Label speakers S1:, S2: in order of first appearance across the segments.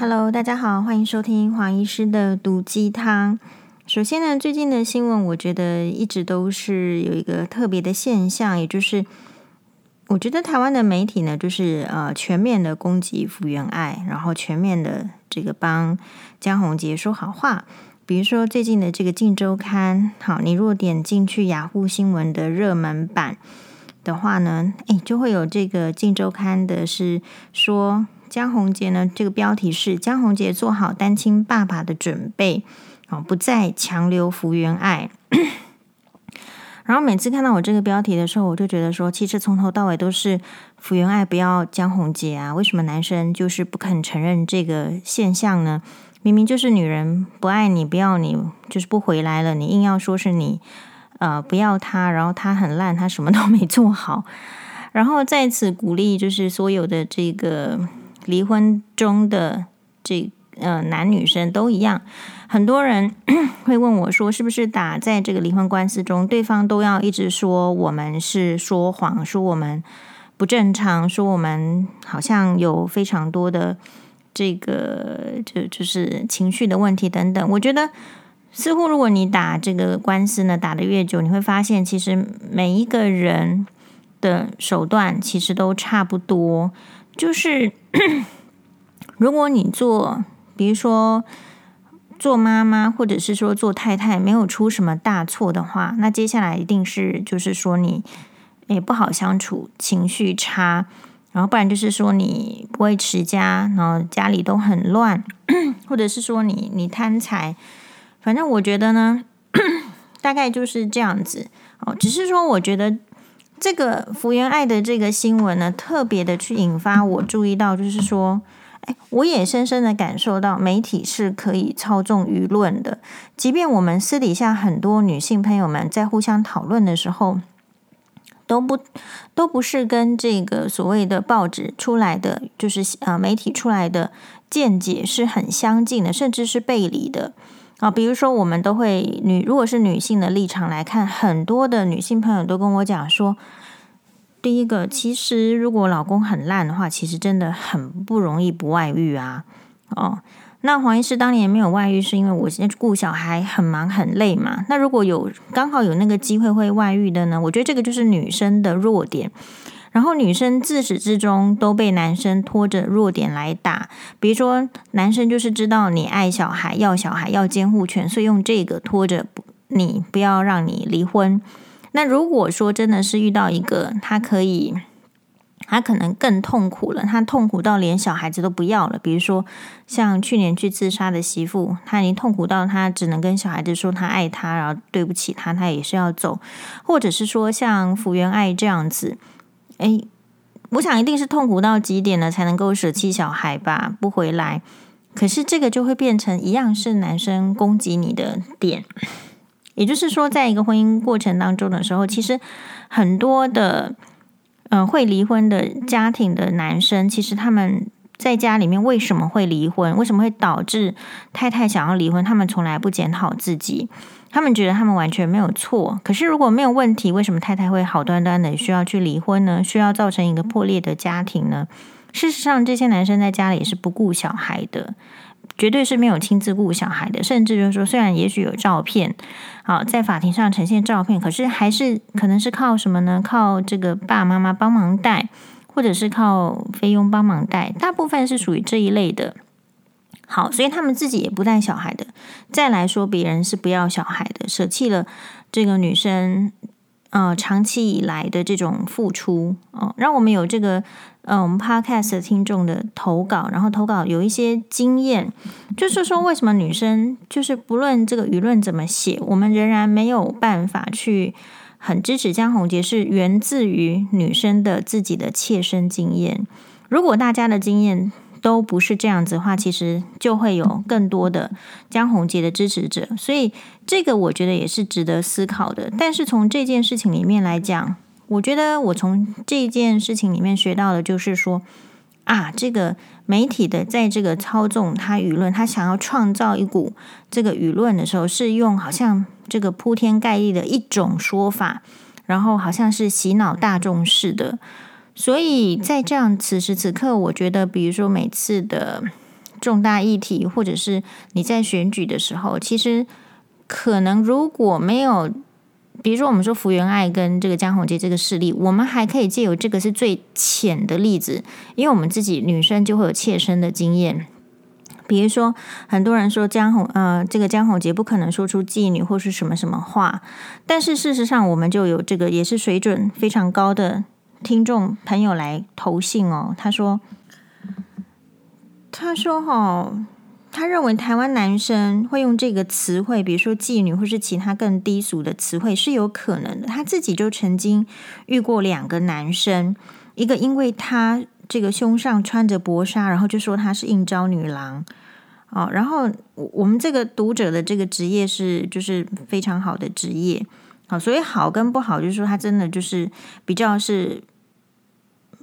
S1: Hello，大家好，欢迎收听黄医师的毒鸡汤。首先呢，最近的新闻我觉得一直都是有一个特别的现象，也就是我觉得台湾的媒体呢，就是呃全面的攻击福原爱，然后全面的这个帮江宏杰说好话。比如说最近的这个《镜周刊》，好，你如果点进去雅虎新闻的热门版的话呢，诶，就会有这个《镜周刊》的是说江宏杰呢，这个标题是江宏杰做好单亲爸爸的准备。哦，不再强留福原爱。然后每次看到我这个标题的时候，我就觉得说，其实从头到尾都是福原爱不要江宏杰啊。为什么男生就是不肯承认这个现象呢？明明就是女人不爱你，不要你，就是不回来了，你硬要说是你呃不要他，然后他很烂，他什么都没做好。然后在此鼓励，就是所有的这个离婚中的这呃男女生都一样。很多人 会问我说：“是不是打在这个离婚官司中，对方都要一直说我们是说谎，说我们不正常，说我们好像有非常多的这个就就是情绪的问题等等？”我觉得，似乎如果你打这个官司呢，打得越久，你会发现，其实每一个人的手段其实都差不多。就是 如果你做，比如说。做妈妈或者是说做太太没有出什么大错的话，那接下来一定是就是说你也不好相处，情绪差，然后不然就是说你不会持家，然后家里都很乱，或者是说你你贪财，反正我觉得呢，大概就是这样子哦。只是说我觉得这个福原爱的这个新闻呢，特别的去引发我注意到，就是说。哎我也深深的感受到，媒体是可以操纵舆论的。即便我们私底下很多女性朋友们在互相讨论的时候，都不都不是跟这个所谓的报纸出来的，就是呃媒体出来的见解是很相近的，甚至是背离的啊。比如说，我们都会女，如果是女性的立场来看，很多的女性朋友都跟我讲说。第一个，其实如果老公很烂的话，其实真的很不容易不外遇啊。哦，那黄医师当年没有外遇，是因为我现在顾小孩很忙很累嘛。那如果有刚好有那个机会会外遇的呢？我觉得这个就是女生的弱点。然后女生自始至终都被男生拖着弱点来打，比如说男生就是知道你爱小孩，要小孩，要监护权，所以用这个拖着你，不要让你离婚。那如果说真的是遇到一个他可以，他可能更痛苦了，他痛苦到连小孩子都不要了。比如说像去年去自杀的媳妇，他已经痛苦到他只能跟小孩子说他爱他，然后对不起他，他也是要走。或者是说像福原爱这样子，诶，我想一定是痛苦到极点了才能够舍弃小孩吧，不回来。可是这个就会变成一样是男生攻击你的点。也就是说，在一个婚姻过程当中的时候，其实很多的，嗯、会离婚的家庭的男生，其实他们在家里面为什么会离婚？为什么会导致太太想要离婚？他们从来不检讨自己，他们觉得他们完全没有错。可是如果没有问题，为什么太太会好端端的需要去离婚呢？需要造成一个破裂的家庭呢？事实上，这些男生在家里是不顾小孩的。绝对是没有亲自顾小孩的，甚至就是说，虽然也许有照片，好在法庭上呈现照片，可是还是可能是靠什么呢？靠这个爸爸妈妈帮忙带，或者是靠菲佣帮忙带，大部分是属于这一类的。好，所以他们自己也不带小孩的。再来说，别人是不要小孩的，舍弃了这个女生。呃，长期以来的这种付出，哦、让我们有这个呃，我们 podcast 听众的投稿，然后投稿有一些经验，就是说为什么女生就是不论这个舆论怎么写，我们仍然没有办法去很支持江宏杰，是源自于女生的自己的切身经验。如果大家的经验，都不是这样子的话，其实就会有更多的江宏杰的支持者，所以这个我觉得也是值得思考的。但是从这件事情里面来讲，我觉得我从这件事情里面学到的就是说，啊，这个媒体的在这个操纵他舆论，他想要创造一股这个舆论的时候，是用好像这个铺天盖地的一种说法，然后好像是洗脑大众似的。所以在这样此时此刻，我觉得，比如说每次的重大议题，或者是你在选举的时候，其实可能如果没有，比如说我们说福原爱跟这个江宏杰这个事例，我们还可以借由这个是最浅的例子，因为我们自己女生就会有切身的经验。比如说，很多人说江宏，呃，这个江宏杰不可能说出妓女或是什么什么话，但是事实上，我们就有这个也是水准非常高的听众朋友来投信哦。他说，他说哈、哦，他认为台湾男生会用这个词汇，比如说妓女或是其他更低俗的词汇是有可能的。他自己就曾经遇过两个男生，一个因为他。这个胸上穿着薄纱，然后就说他是应召女郎，哦，然后我们这个读者的这个职业是就是非常好的职业，好，所以好跟不好就是说他真的就是比较是，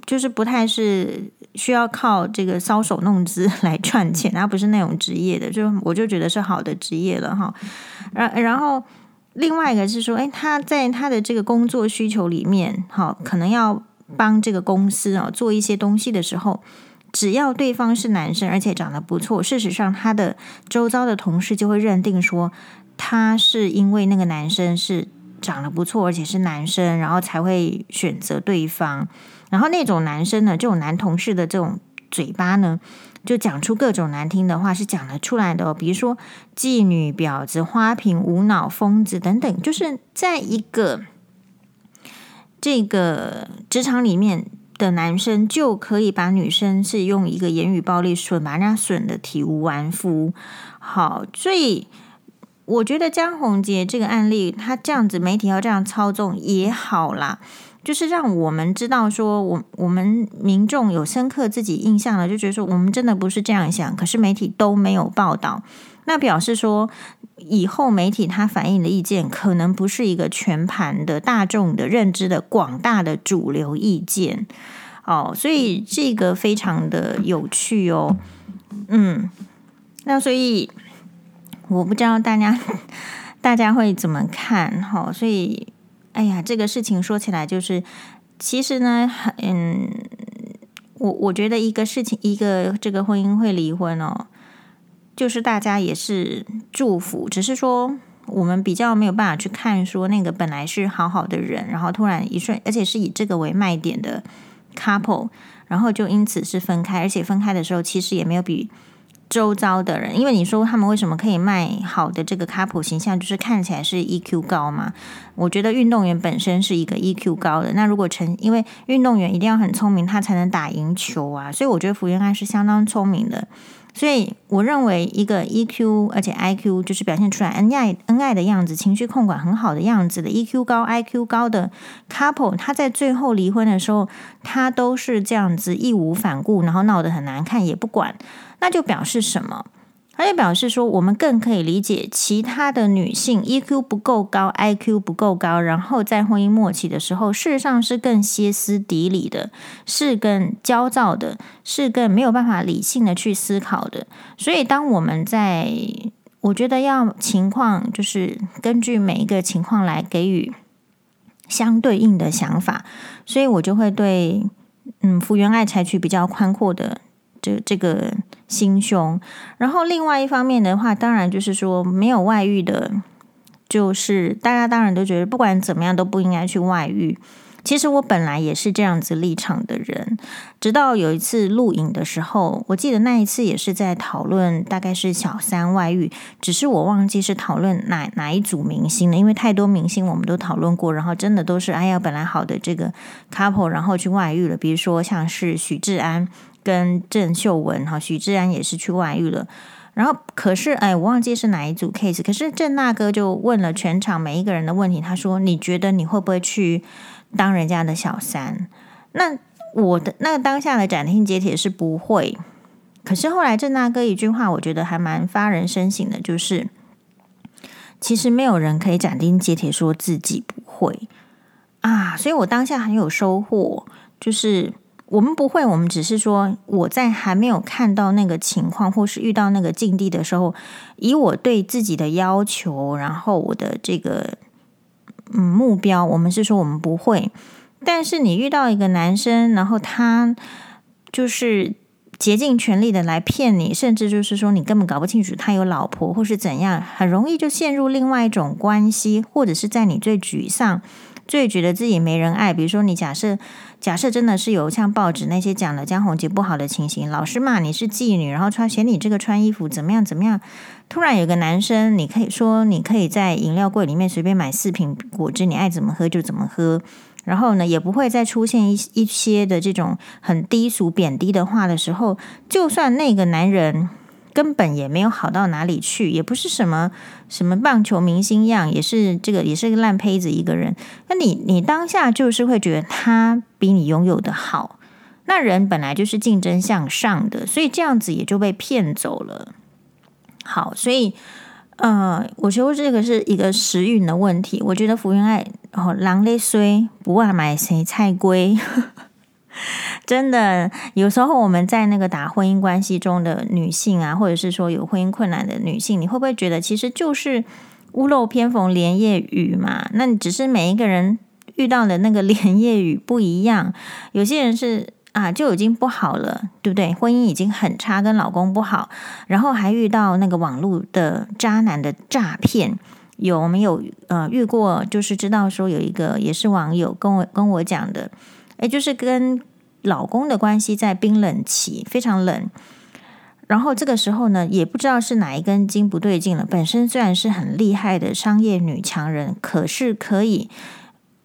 S1: 就是不太是需要靠这个搔首弄姿 来赚钱，他不是那种职业的，就我就觉得是好的职业了哈。然然后另外一个是说，哎，他在他的这个工作需求里面，好，可能要。帮这个公司啊做一些东西的时候，只要对方是男生，而且长得不错，事实上他的周遭的同事就会认定说，他是因为那个男生是长得不错，而且是男生，然后才会选择对方。然后那种男生呢，这种男同事的这种嘴巴呢，就讲出各种难听的话，是讲得出来的哦。比如说妓女、婊子、花瓶、无脑、疯子等等，就是在一个。这个职场里面的男生就可以把女生是用一个言语暴力损，把人家损得体无完肤。好，所以我觉得江宏杰这个案例，他这样子媒体要这样操纵也好啦，就是让我们知道说，我我们民众有深刻自己印象了，就觉得说我们真的不是这样想，可是媒体都没有报道，那表示说。以后媒体他反映的意见可能不是一个全盘的大众的认知的广大的主流意见哦，所以这个非常的有趣哦，嗯，那所以我不知道大家大家会怎么看哈，所以哎呀，这个事情说起来就是，其实呢，嗯，我我觉得一个事情，一个这个婚姻会离婚哦。就是大家也是祝福，只是说我们比较没有办法去看说那个本来是好好的人，然后突然一瞬，而且是以这个为卖点的 couple，然后就因此是分开，而且分开的时候其实也没有比周遭的人，因为你说他们为什么可以卖好的这个 couple 形象，就是看起来是 EQ 高嘛？我觉得运动员本身是一个 EQ 高的，那如果成因为运动员一定要很聪明，他才能打赢球啊，所以我觉得福原爱是相当聪明的。所以，我认为一个 EQ 而且 IQ 就是表现出来恩爱恩爱的样子，情绪控管很好的样子的 EQ 高 IQ 高的 couple，他在最后离婚的时候，他都是这样子义无反顾，然后闹得很难看也不管，那就表示什么？他就表示说，我们更可以理解其他的女性 EQ 不够高，IQ 不够高，然后在婚姻末期的时候，事实上是更歇斯底里的，是更焦躁的，是更没有办法理性的去思考的。所以，当我们在，我觉得要情况就是根据每一个情况来给予相对应的想法，所以我就会对嗯福原爱采取比较宽阔的。这这个心胸，然后另外一方面的话，当然就是说没有外遇的，就是大家当然都觉得不管怎么样都不应该去外遇。其实我本来也是这样子立场的人，直到有一次录影的时候，我记得那一次也是在讨论，大概是小三外遇，只是我忘记是讨论哪哪一组明星了，因为太多明星我们都讨论过，然后真的都是哎呀，本来好的这个 couple，然后去外遇了，比如说像是许志安。跟郑秀文哈，许志安也是去外遇了，然后可是哎，我忘记是哪一组 case，可是郑大哥就问了全场每一个人的问题，他说：“你觉得你会不会去当人家的小三？”那我的那个当下的斩钉截铁是不会，可是后来郑大哥一句话，我觉得还蛮发人深省的，就是其实没有人可以斩钉截铁说自己不会啊，所以我当下很有收获，就是。我们不会，我们只是说，我在还没有看到那个情况，或是遇到那个境地的时候，以我对自己的要求，然后我的这个嗯目标，我们是说我们不会。但是你遇到一个男生，然后他就是竭尽全力的来骗你，甚至就是说你根本搞不清楚他有老婆或是怎样，很容易就陷入另外一种关系，或者是在你最沮丧、最觉得自己没人爱，比如说你假设假设真的是有像报纸那些讲的江宏杰不好的情形，老师骂你是妓女，然后穿嫌你这个穿衣服怎么样怎么样，突然有个男生，你可以说你可以在饮料柜里面随便买四瓶果汁，你爱怎么喝就怎么喝。然后呢，也不会再出现一一些的这种很低俗贬低的话的时候，就算那个男人根本也没有好到哪里去，也不是什么什么棒球明星样，也是这个也是个烂胚子一个人。那你你当下就是会觉得他比你拥有的好，那人本来就是竞争向上的，所以这样子也就被骗走了。好，所以。呃，我觉得这个是一个时运的问题。我觉得福原爱哦，狼咧衰，不忘买谁菜龟。真的，有时候我们在那个打婚姻关系中的女性啊，或者是说有婚姻困难的女性，你会不会觉得其实就是屋漏偏逢连夜雨嘛？那你只是每一个人遇到的那个连夜雨不一样，有些人是。啊，就已经不好了，对不对？婚姻已经很差，跟老公不好，然后还遇到那个网络的渣男的诈骗，有没有呃遇过？就是知道说有一个也是网友跟我跟我讲的，诶，就是跟老公的关系在冰冷期，非常冷，然后这个时候呢，也不知道是哪一根筋不对劲了。本身虽然是很厉害的商业女强人，可是可以。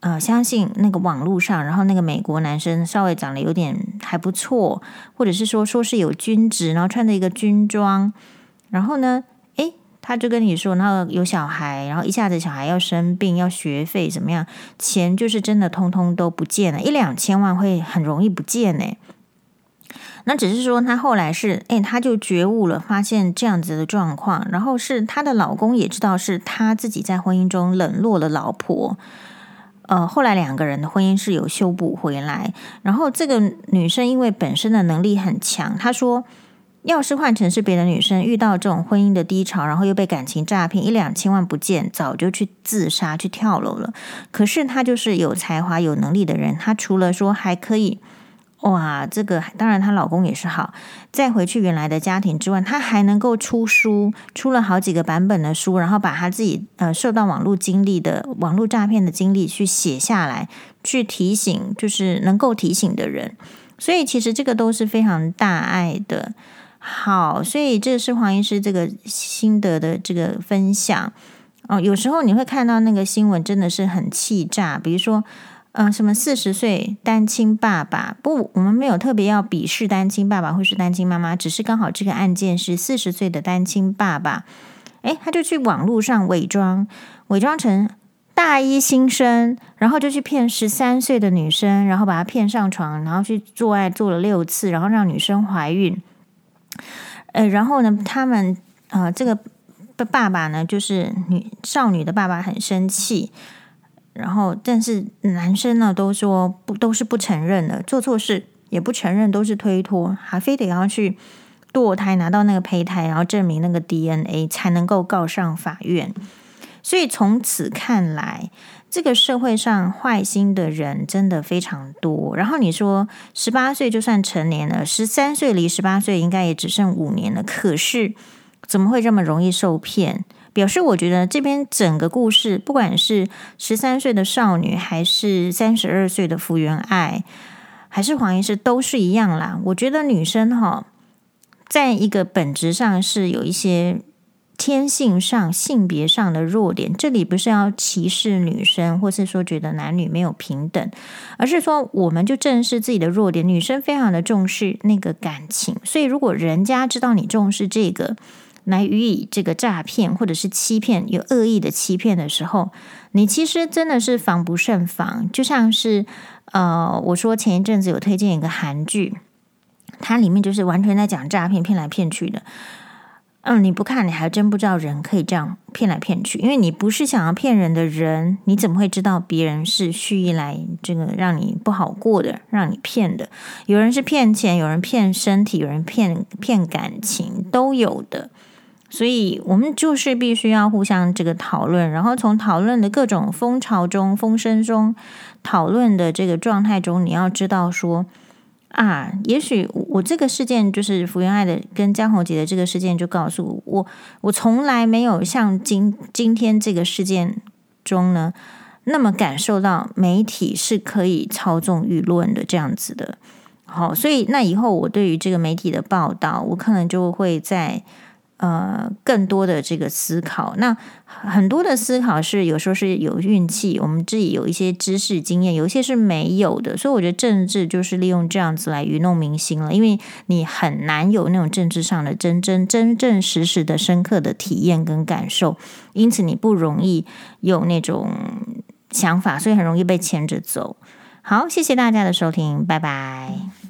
S1: 呃，相信那个网络上，然后那个美国男生稍微长得有点还不错，或者是说说是有军职，然后穿着一个军装，然后呢，他就跟你说，然后有小孩，然后一下子小孩要生病，要学费怎么样，钱就是真的通通都不见了，一两千万会很容易不见呢。那只是说他后来是，诶，他就觉悟了，发现这样子的状况，然后是他的老公也知道是他自己在婚姻中冷落了老婆。呃，后来两个人的婚姻是有修补回来，然后这个女生因为本身的能力很强，她说，要是换成是别的女生遇到这种婚姻的低潮，然后又被感情诈骗，一两千万不见，早就去自杀去跳楼了。可是她就是有才华有能力的人，她除了说还可以。哇，这个当然，她老公也是好。再回去原来的家庭之外，她还能够出书，出了好几个版本的书，然后把她自己呃受到网络经历的网络诈骗的经历去写下来，去提醒，就是能够提醒的人。所以其实这个都是非常大爱的。好，所以这是黄医师这个心得的这个分享。哦，有时候你会看到那个新闻真的是很气炸，比如说。嗯、什么四十岁单亲爸爸？不，我们没有特别要鄙视单亲爸爸或是单亲妈妈，只是刚好这个案件是四十岁的单亲爸爸，诶，他就去网络上伪装，伪装成大一新生，然后就去骗十三岁的女生，然后把她骗上床，然后去做爱做了六次，然后让女生怀孕。呃，然后呢，他们呃，这个爸爸呢，就是女少女的爸爸很生气。然后，但是男生呢，都说不都是不承认的，做错事也不承认，都是推脱，还非得要去堕胎，拿到那个胚胎，然后证明那个 DNA 才能够告上法院。所以从此看来，这个社会上坏心的人真的非常多。然后你说十八岁就算成年了，十三岁离十八岁应该也只剩五年了，可是怎么会这么容易受骗？表示我觉得这边整个故事，不管是十三岁的少女，还是三十二岁的福原爱，还是黄医师，都是一样啦。我觉得女生哈，在一个本质上是有一些天性上、性别上的弱点。这里不是要歧视女生，或是说觉得男女没有平等，而是说我们就正视自己的弱点。女生非常的重视那个感情，所以如果人家知道你重视这个。来予以这个诈骗或者是欺骗，有恶意的欺骗的时候，你其实真的是防不胜防。就像是呃，我说前一阵子有推荐一个韩剧，它里面就是完全在讲诈骗，骗来骗去的。嗯，你不看你还真不知道人可以这样骗来骗去，因为你不是想要骗人的人，你怎么会知道别人是蓄意来这个让你不好过的，让你骗的？有人是骗钱，有人骗身体，有人骗骗感情，都有的。所以，我们就是必须要互相这个讨论，然后从讨论的各种风潮中、风声中讨论的这个状态中，你要知道说，啊，也许我这个事件就是福原爱的跟江宏杰的这个事件，就告诉我，我从来没有像今今天这个事件中呢，那么感受到媒体是可以操纵舆论的这样子的。好，所以那以后我对于这个媒体的报道，我可能就会在。呃，更多的这个思考，那很多的思考是有时候是有运气，我们自己有一些知识经验，有一些是没有的，所以我觉得政治就是利用这样子来愚弄民心了，因为你很难有那种政治上的真真真正实实的深刻的体验跟感受，因此你不容易有那种想法，所以很容易被牵着走。好，谢谢大家的收听，拜拜。